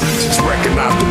Just recognize